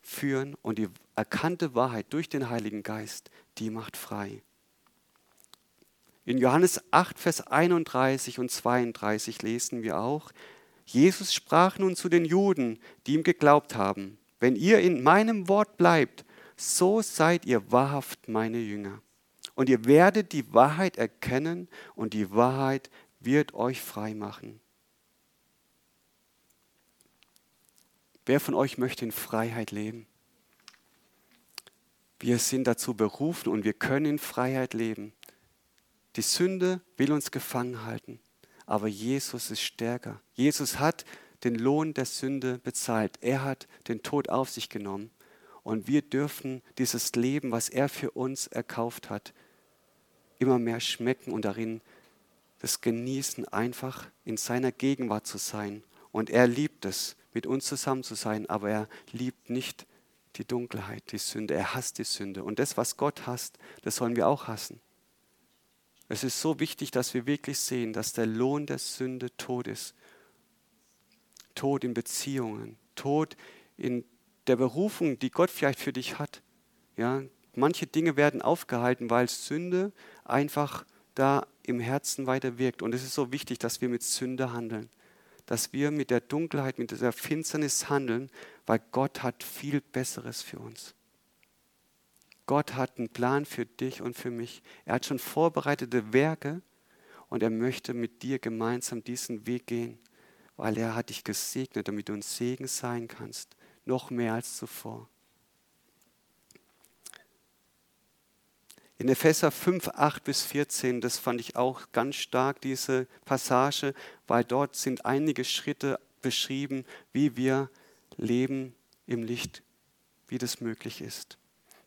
führen. Und die erkannte Wahrheit durch den Heiligen Geist, die macht frei. In Johannes 8, Vers 31 und 32 lesen wir auch, Jesus sprach nun zu den Juden, die ihm geglaubt haben, wenn ihr in meinem Wort bleibt, so seid ihr wahrhaft meine Jünger. Und ihr werdet die Wahrheit erkennen und die Wahrheit wird euch frei machen. Wer von euch möchte in Freiheit leben? Wir sind dazu berufen und wir können in Freiheit leben. Die Sünde will uns gefangen halten, aber Jesus ist stärker. Jesus hat den Lohn der Sünde bezahlt. Er hat den Tod auf sich genommen. Und wir dürfen dieses Leben, was er für uns erkauft hat, immer mehr schmecken und darin das Genießen, einfach in seiner Gegenwart zu sein. Und er liebt es, mit uns zusammen zu sein, aber er liebt nicht die Dunkelheit, die Sünde. Er hasst die Sünde. Und das, was Gott hasst, das sollen wir auch hassen. Es ist so wichtig, dass wir wirklich sehen, dass der Lohn der Sünde Tod ist. Tod in Beziehungen, Tod in der Berufung, die Gott vielleicht für dich hat. Ja, manche Dinge werden aufgehalten, weil Sünde einfach da im Herzen weiter wirkt. Und es ist so wichtig, dass wir mit Sünde handeln. Dass wir mit der Dunkelheit, mit dieser Finsternis handeln, weil Gott hat viel Besseres für uns. Gott hat einen Plan für dich und für mich. Er hat schon vorbereitete Werke und er möchte mit dir gemeinsam diesen Weg gehen, weil er hat dich gesegnet, damit du ein Segen sein kannst, noch mehr als zuvor. In Epheser 5, 8 bis 14, das fand ich auch ganz stark, diese Passage, weil dort sind einige Schritte beschrieben, wie wir leben im Licht, wie das möglich ist.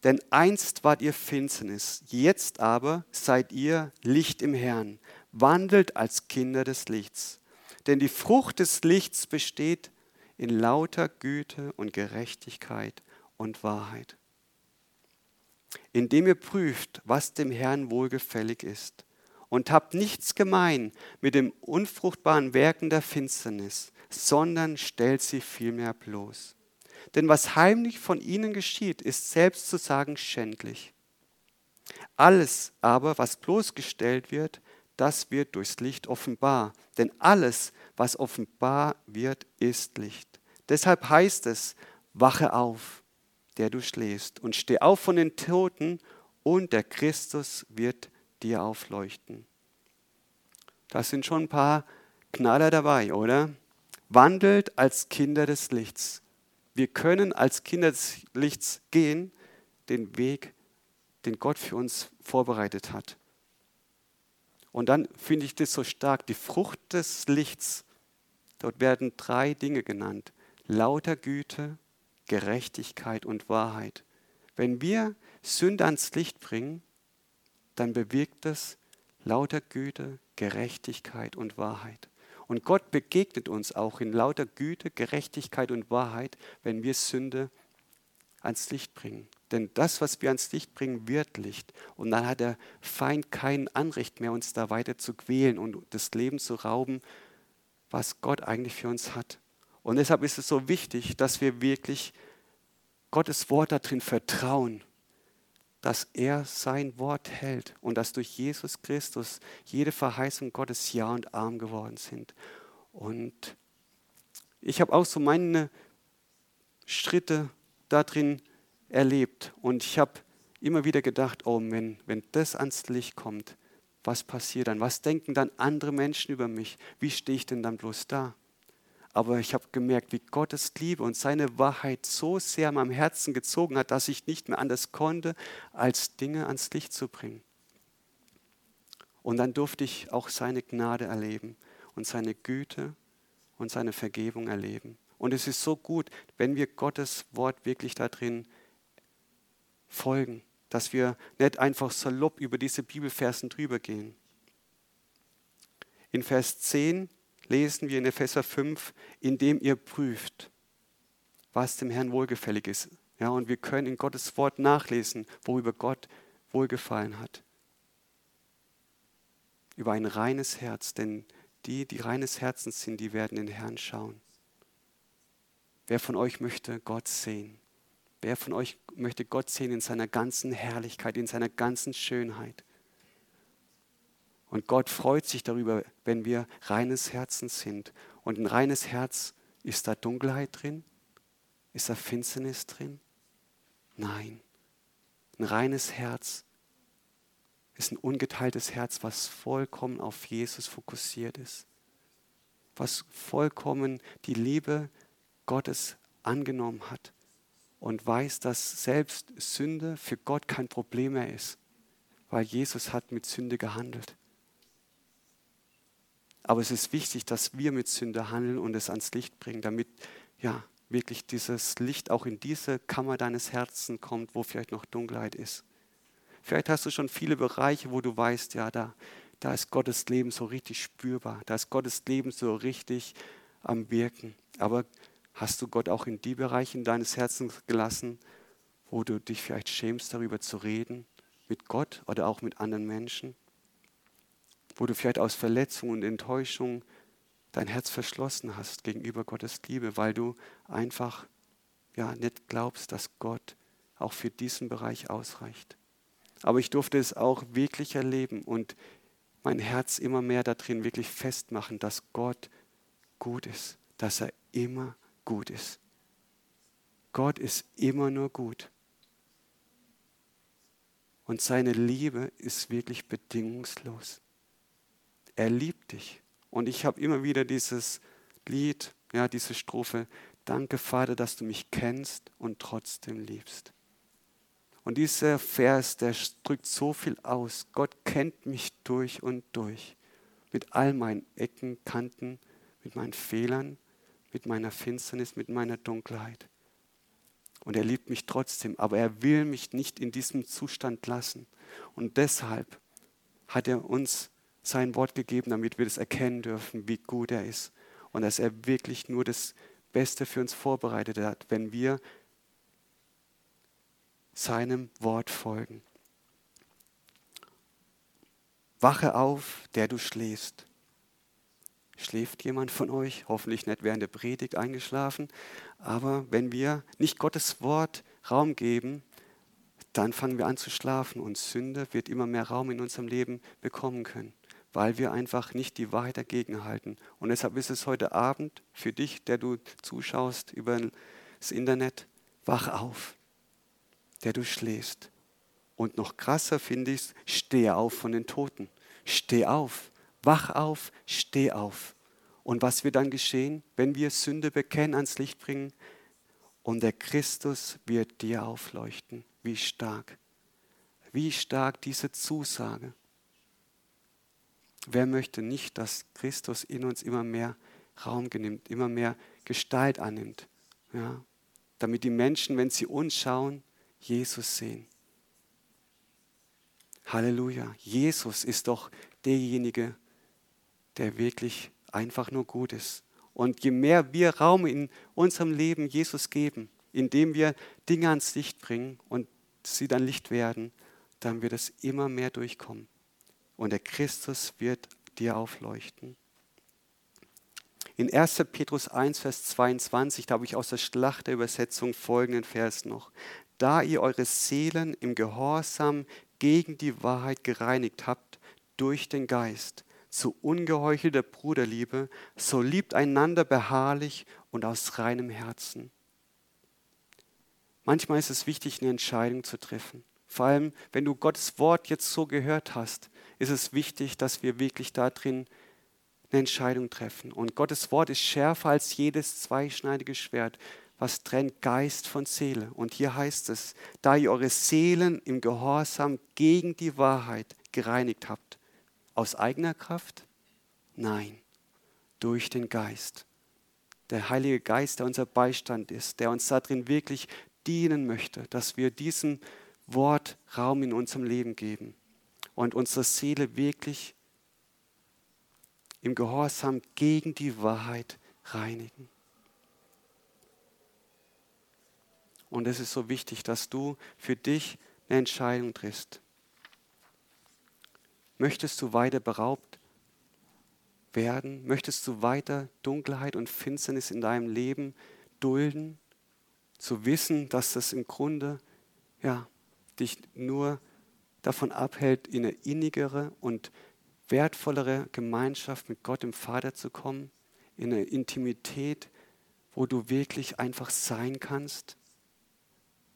Denn einst wart ihr Finsternis, jetzt aber seid ihr Licht im Herrn, wandelt als Kinder des Lichts. Denn die Frucht des Lichts besteht in lauter Güte und Gerechtigkeit und Wahrheit indem ihr prüft, was dem Herrn wohlgefällig ist. Und habt nichts gemein mit dem unfruchtbaren Werken der Finsternis, sondern stellt sie vielmehr bloß. Denn was heimlich von ihnen geschieht, ist selbst zu sagen schändlich. Alles aber, was bloßgestellt wird, das wird durchs Licht offenbar. Denn alles, was offenbar wird, ist Licht. Deshalb heißt es, wache auf der du schläfst, und steh auf von den Toten, und der Christus wird dir aufleuchten. Das sind schon ein paar Knaller dabei, oder? Wandelt als Kinder des Lichts. Wir können als Kinder des Lichts gehen, den Weg, den Gott für uns vorbereitet hat. Und dann finde ich das so stark, die Frucht des Lichts. Dort werden drei Dinge genannt. Lauter Güte, Gerechtigkeit und Wahrheit. Wenn wir Sünde ans Licht bringen, dann bewirkt es lauter Güte, Gerechtigkeit und Wahrheit. Und Gott begegnet uns auch in lauter Güte, Gerechtigkeit und Wahrheit, wenn wir Sünde ans Licht bringen. Denn das, was wir ans Licht bringen, wird Licht. Und dann hat der Feind kein Anrecht mehr, uns da weiter zu quälen und das Leben zu rauben, was Gott eigentlich für uns hat. Und deshalb ist es so wichtig, dass wir wirklich Gottes Wort darin vertrauen, dass er sein Wort hält und dass durch Jesus Christus jede Verheißung Gottes Ja und Arm geworden sind. Und ich habe auch so meine Schritte darin erlebt und ich habe immer wieder gedacht, oh wenn, wenn das ans Licht kommt, was passiert dann? Was denken dann andere Menschen über mich? Wie stehe ich denn dann bloß da? Aber ich habe gemerkt, wie Gottes Liebe und seine Wahrheit so sehr meinem Herzen gezogen hat, dass ich nicht mehr anders konnte, als Dinge ans Licht zu bringen. Und dann durfte ich auch seine Gnade erleben und seine Güte und seine Vergebung erleben. Und es ist so gut, wenn wir Gottes Wort wirklich da drin folgen, dass wir nicht einfach salopp über diese Bibelversen drüber gehen. In Vers 10 lesen wir in Epheser 5, indem ihr prüft, was dem Herrn wohlgefällig ist. Ja, und wir können in Gottes Wort nachlesen, worüber Gott wohlgefallen hat. Über ein reines Herz, denn die, die reines Herzens sind, die werden den Herrn schauen. Wer von euch möchte Gott sehen? Wer von euch möchte Gott sehen in seiner ganzen Herrlichkeit, in seiner ganzen Schönheit? Und Gott freut sich darüber, wenn wir reines Herzens sind. Und ein reines Herz, ist da Dunkelheit drin? Ist da Finsternis drin? Nein. Ein reines Herz ist ein ungeteiltes Herz, was vollkommen auf Jesus fokussiert ist. Was vollkommen die Liebe Gottes angenommen hat und weiß, dass selbst Sünde für Gott kein Problem mehr ist, weil Jesus hat mit Sünde gehandelt. Aber es ist wichtig, dass wir mit Sünde handeln und es ans Licht bringen, damit ja wirklich dieses Licht auch in diese Kammer deines Herzens kommt, wo vielleicht noch Dunkelheit ist. Vielleicht hast du schon viele Bereiche, wo du weißt, ja, da, da ist Gottes Leben so richtig spürbar, da ist Gottes Leben so richtig am Wirken. Aber hast du Gott auch in die Bereiche deines Herzens gelassen, wo du dich vielleicht schämst, darüber zu reden, mit Gott oder auch mit anderen Menschen? Wo du vielleicht aus Verletzung und Enttäuschung dein Herz verschlossen hast gegenüber Gottes Liebe, weil du einfach ja nicht glaubst, dass Gott auch für diesen Bereich ausreicht. Aber ich durfte es auch wirklich erleben und mein Herz immer mehr darin wirklich festmachen, dass Gott gut ist, dass er immer gut ist. Gott ist immer nur gut. Und seine Liebe ist wirklich bedingungslos. Er liebt dich. Und ich habe immer wieder dieses Lied, ja, diese Strophe, danke Vater, dass du mich kennst und trotzdem liebst. Und dieser Vers, der drückt so viel aus. Gott kennt mich durch und durch. Mit all meinen Ecken, Kanten, mit meinen Fehlern, mit meiner Finsternis, mit meiner Dunkelheit. Und er liebt mich trotzdem, aber er will mich nicht in diesem Zustand lassen. Und deshalb hat er uns sein Wort gegeben, damit wir das erkennen dürfen, wie gut er ist und dass er wirklich nur das Beste für uns vorbereitet hat, wenn wir seinem Wort folgen. Wache auf, der du schläfst. Schläft jemand von euch? Hoffentlich nicht während der Predigt eingeschlafen. Aber wenn wir nicht Gottes Wort Raum geben, dann fangen wir an zu schlafen und Sünde wird immer mehr Raum in unserem Leben bekommen können weil wir einfach nicht die Wahrheit dagegen halten. Und deshalb ist es heute Abend für dich, der du zuschaust über das Internet, wach auf. der du schläfst. Und noch krasser finde ich, steh auf von den Toten. Steh auf, wach auf, steh auf. Und was wird dann geschehen, wenn wir Sünde bekennen, ans Licht bringen? Und der Christus wird dir aufleuchten. Wie stark. Wie stark diese Zusage. Wer möchte nicht, dass Christus in uns immer mehr Raum genimmt, immer mehr Gestalt annimmt? Ja? Damit die Menschen, wenn sie uns schauen, Jesus sehen. Halleluja. Jesus ist doch derjenige, der wirklich einfach nur gut ist. Und je mehr wir Raum in unserem Leben Jesus geben, indem wir Dinge ans Licht bringen und sie dann Licht werden, dann wird es immer mehr durchkommen. Und der Christus wird dir aufleuchten. In 1. Petrus 1, Vers 22, da habe ich aus der Schlachterübersetzung folgenden Vers noch. Da ihr eure Seelen im Gehorsam gegen die Wahrheit gereinigt habt durch den Geist, zu ungeheuchelter Bruderliebe, so liebt einander beharrlich und aus reinem Herzen. Manchmal ist es wichtig, eine Entscheidung zu treffen. Vor allem, wenn du Gottes Wort jetzt so gehört hast, ist es wichtig, dass wir wirklich da drin eine Entscheidung treffen. Und Gottes Wort ist schärfer als jedes zweischneidige Schwert, was trennt Geist von Seele. Und hier heißt es, da ihr eure Seelen im Gehorsam gegen die Wahrheit gereinigt habt. Aus eigener Kraft? Nein, durch den Geist. Der Heilige Geist, der unser Beistand ist, der uns darin wirklich dienen möchte, dass wir diesem Wort Raum in unserem Leben geben und unsere Seele wirklich im Gehorsam gegen die Wahrheit reinigen. Und es ist so wichtig, dass du für dich eine Entscheidung triffst. Möchtest du weiter beraubt werden? Möchtest du weiter Dunkelheit und Finsternis in deinem Leben dulden? Zu wissen, dass das im Grunde ja, dich nur davon abhält, in eine innigere und wertvollere Gemeinschaft mit Gott dem Vater zu kommen, in eine Intimität, wo du wirklich einfach sein kannst,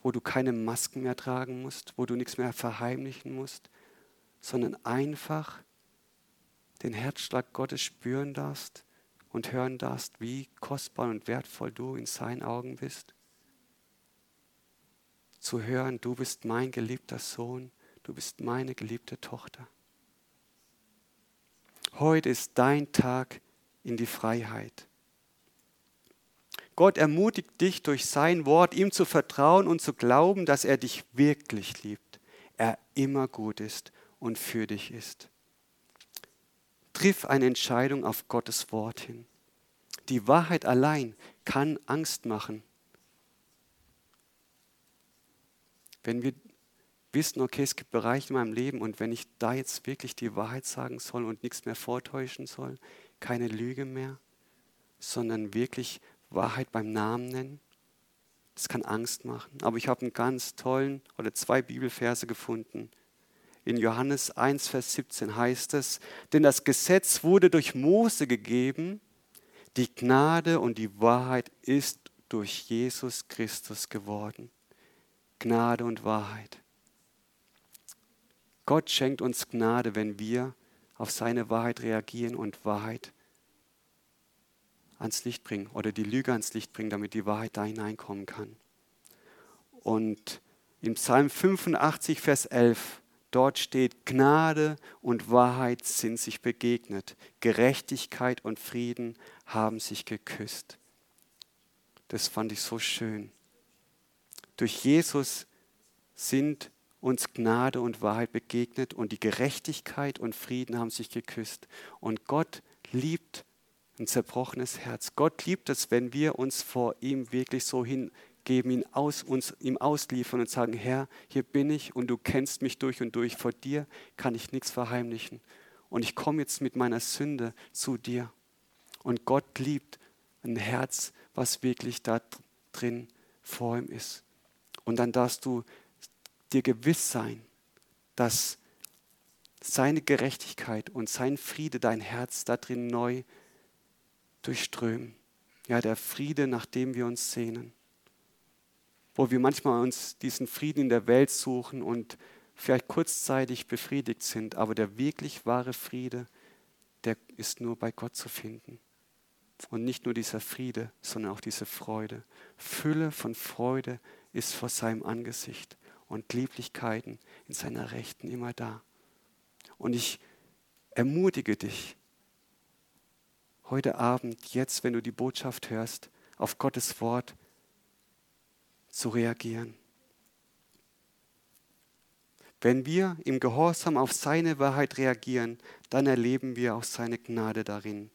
wo du keine Masken mehr tragen musst, wo du nichts mehr verheimlichen musst, sondern einfach den Herzschlag Gottes spüren darfst und hören darfst, wie kostbar und wertvoll du in seinen Augen bist. Zu hören, du bist mein geliebter Sohn, du bist meine geliebte Tochter. Heute ist dein Tag in die Freiheit. Gott ermutigt dich durch sein Wort, ihm zu vertrauen und zu glauben, dass er dich wirklich liebt, er immer gut ist und für dich ist. Triff eine Entscheidung auf Gottes Wort hin. Die Wahrheit allein kann Angst machen. Wenn wir wissen, okay, es gibt Bereiche in meinem Leben und wenn ich da jetzt wirklich die Wahrheit sagen soll und nichts mehr vortäuschen soll, keine Lüge mehr, sondern wirklich Wahrheit beim Namen nennen. Das kann Angst machen. Aber ich habe einen ganz tollen oder zwei Bibelverse gefunden. In Johannes 1, Vers 17 heißt es, denn das Gesetz wurde durch Mose gegeben, die Gnade und die Wahrheit ist durch Jesus Christus geworden. Gnade und Wahrheit. Gott schenkt uns Gnade, wenn wir auf seine Wahrheit reagieren und Wahrheit ans Licht bringen oder die Lüge ans Licht bringen, damit die Wahrheit da hineinkommen kann. Und im Psalm 85, Vers 11, dort steht, Gnade und Wahrheit sind sich begegnet, Gerechtigkeit und Frieden haben sich geküsst. Das fand ich so schön. Durch Jesus sind uns Gnade und Wahrheit begegnet und die Gerechtigkeit und Frieden haben sich geküsst. Und Gott liebt ein zerbrochenes Herz. Gott liebt es, wenn wir uns vor ihm wirklich so hingeben, ihn aus, uns ihm ausliefern und sagen, Herr, hier bin ich und du kennst mich durch und durch. Vor dir kann ich nichts verheimlichen. Und ich komme jetzt mit meiner Sünde zu dir. Und Gott liebt ein Herz, was wirklich da drin vor ihm ist. Und dann darfst du dir gewiss sein, dass seine Gerechtigkeit und sein Friede dein Herz da drin neu durchströmen. Ja, der Friede, nach dem wir uns sehnen. wo wir manchmal uns diesen Frieden in der Welt suchen und vielleicht kurzzeitig befriedigt sind, aber der wirklich wahre Friede, der ist nur bei Gott zu finden. Und nicht nur dieser Friede, sondern auch diese Freude. Fülle von Freude ist vor seinem Angesicht und Lieblichkeiten in seiner Rechten immer da. Und ich ermutige dich, heute Abend, jetzt, wenn du die Botschaft hörst, auf Gottes Wort zu reagieren. Wenn wir im Gehorsam auf seine Wahrheit reagieren, dann erleben wir auch seine Gnade darin.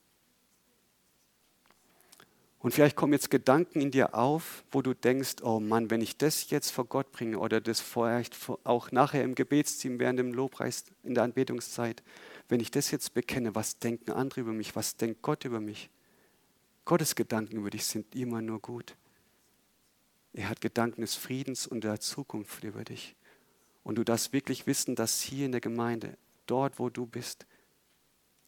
Und vielleicht kommen jetzt Gedanken in dir auf, wo du denkst, oh Mann, wenn ich das jetzt vor Gott bringe oder das vielleicht auch nachher im Gebetsteam während dem Lobpreis in der Anbetungszeit, wenn ich das jetzt bekenne, was denken andere über mich, was denkt Gott über mich? Gottes Gedanken über dich sind immer nur gut. Er hat Gedanken des Friedens und der Zukunft über dich. Und du darfst wirklich wissen, dass hier in der Gemeinde, dort wo du bist,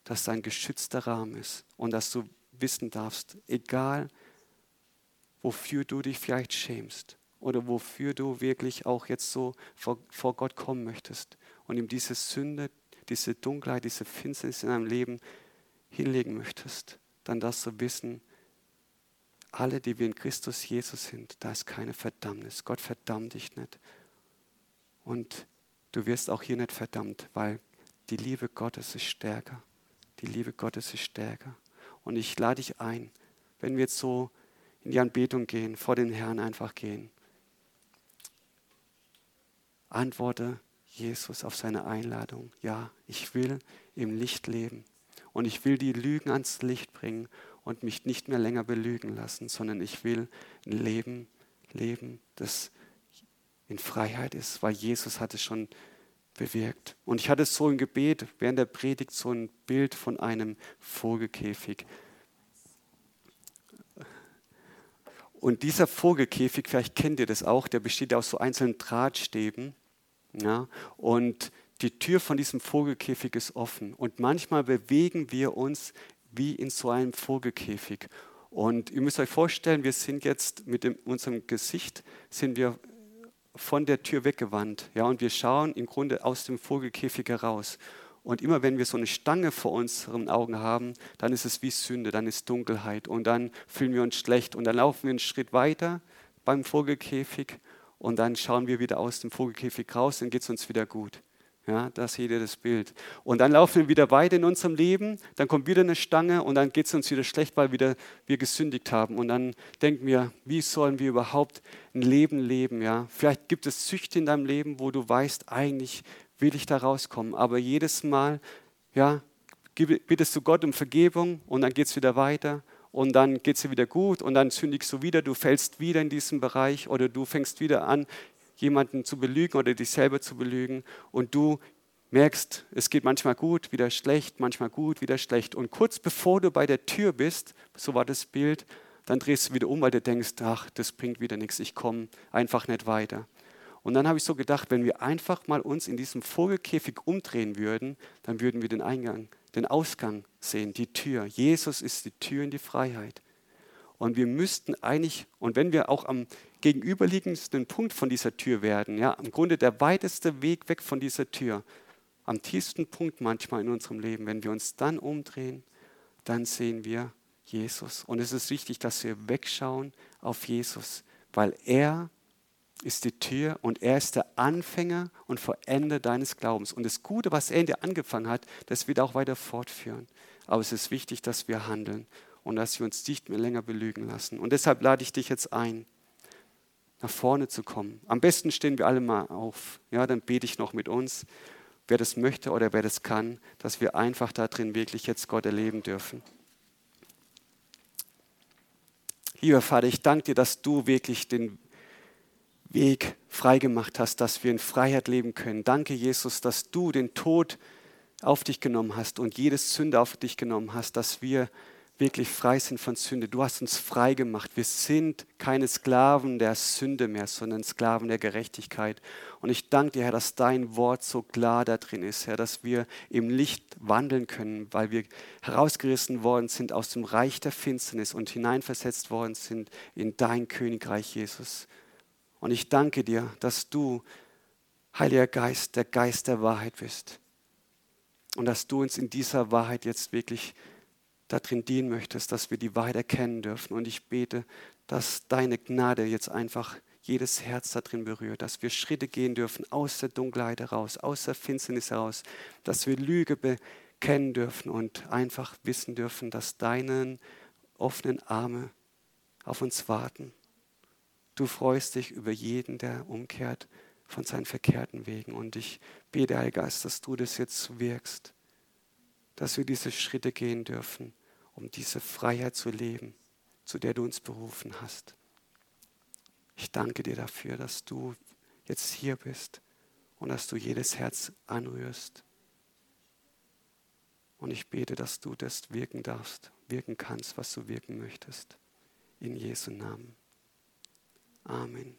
dass dein geschützter Rahmen ist und dass du wissen darfst, egal wofür du dich vielleicht schämst oder wofür du wirklich auch jetzt so vor, vor Gott kommen möchtest und ihm diese Sünde, diese Dunkelheit, diese Finsternis in deinem Leben hinlegen möchtest, dann darfst du wissen, alle, die wir in Christus Jesus sind, da ist keine Verdammnis. Gott verdammt dich nicht. Und du wirst auch hier nicht verdammt, weil die Liebe Gottes ist stärker. Die Liebe Gottes ist stärker. Und ich lade dich ein, wenn wir jetzt so in die Anbetung gehen, vor den Herrn einfach gehen. Antworte Jesus auf seine Einladung. Ja, ich will im Licht leben. Und ich will die Lügen ans Licht bringen und mich nicht mehr länger belügen lassen, sondern ich will ein Leben leben, das in Freiheit ist, weil Jesus hat es schon bewirkt. Und ich hatte so im Gebet während der Predigt so ein Bild von einem Vogelkäfig. Und dieser Vogelkäfig, vielleicht kennt ihr das auch, der besteht aus so einzelnen Drahtstäben. Ja, und die Tür von diesem Vogelkäfig ist offen. Und manchmal bewegen wir uns wie in so einem Vogelkäfig. Und ihr müsst euch vorstellen, wir sind jetzt mit dem, unserem Gesicht, sind wir von der Tür weggewandt. Ja, und wir schauen im Grunde aus dem Vogelkäfig heraus. Und immer wenn wir so eine Stange vor unseren Augen haben, dann ist es wie Sünde, dann ist Dunkelheit und dann fühlen wir uns schlecht und dann laufen wir einen Schritt weiter beim Vogelkäfig und dann schauen wir wieder aus dem Vogelkäfig raus, dann geht es uns wieder gut. Ja, da seht ihr das Bild. Und dann laufen wir wieder weiter in unserem Leben, dann kommt wieder eine Stange und dann geht es uns wieder schlecht, weil wieder wir gesündigt haben. Und dann denken wir, wie sollen wir überhaupt ein Leben leben? Ja? Vielleicht gibt es Süchte in deinem Leben, wo du weißt, eigentlich will ich da rauskommen. Aber jedes Mal ja, bittest du Gott um Vergebung und dann geht es wieder weiter und dann geht es dir wieder gut und dann sündigst du wieder, du fällst wieder in diesen Bereich oder du fängst wieder an, jemanden zu belügen oder dich selber zu belügen und du merkst, es geht manchmal gut, wieder schlecht, manchmal gut, wieder schlecht. Und kurz bevor du bei der Tür bist, so war das Bild, dann drehst du wieder um, weil du denkst, ach, das bringt wieder nichts, ich komme einfach nicht weiter. Und dann habe ich so gedacht, wenn wir einfach mal uns in diesem Vogelkäfig umdrehen würden, dann würden wir den Eingang, den Ausgang sehen, die Tür. Jesus ist die Tür in die Freiheit. Und wir müssten eigentlich, und wenn wir auch am gegenüberliegendsten Punkt von dieser Tür werden, ja, im Grunde der weiteste Weg weg von dieser Tür, am tiefsten Punkt manchmal in unserem Leben, wenn wir uns dann umdrehen, dann sehen wir Jesus. Und es ist wichtig, dass wir wegschauen auf Jesus, weil er ist die Tür und er ist der Anfänger und Vollender deines Glaubens. Und das Gute, was er in dir angefangen hat, das wird auch weiter fortführen. Aber es ist wichtig, dass wir handeln und dass wir uns nicht mehr länger belügen lassen. Und deshalb lade ich dich jetzt ein, nach vorne zu kommen. Am besten stehen wir alle mal auf. Ja, dann bete ich noch mit uns, wer das möchte oder wer das kann, dass wir einfach da drin wirklich jetzt Gott erleben dürfen. Lieber Vater, ich danke dir, dass du wirklich den Weg freigemacht hast, dass wir in Freiheit leben können. Danke, Jesus, dass du den Tod auf dich genommen hast und jedes Sünde auf dich genommen hast, dass wir wirklich frei sind von Sünde. Du hast uns frei gemacht. Wir sind keine Sklaven der Sünde mehr, sondern Sklaven der Gerechtigkeit. Und ich danke dir, Herr, dass dein Wort so klar da drin ist, Herr, dass wir im Licht wandeln können, weil wir herausgerissen worden sind aus dem Reich der Finsternis und hineinversetzt worden sind in dein Königreich, Jesus. Und ich danke dir, dass du, Heiliger Geist, der Geist der Wahrheit bist. Und dass du uns in dieser Wahrheit jetzt wirklich darin dienen möchtest, dass wir die Wahrheit erkennen dürfen. Und ich bete, dass deine Gnade jetzt einfach jedes Herz darin berührt, dass wir Schritte gehen dürfen aus der Dunkelheit heraus, aus der Finsternis heraus, dass wir Lüge bekennen dürfen und einfach wissen dürfen, dass deine offenen Arme auf uns warten. Du freust dich über jeden, der umkehrt von seinen verkehrten Wegen. Und ich bete, Heiliger Geist, dass du das jetzt wirkst, dass wir diese Schritte gehen dürfen, um diese Freiheit zu leben, zu der du uns berufen hast. Ich danke dir dafür, dass du jetzt hier bist und dass du jedes Herz anrührst. Und ich bete, dass du das wirken darfst, wirken kannst, was du wirken möchtest. In Jesu Namen. Amen.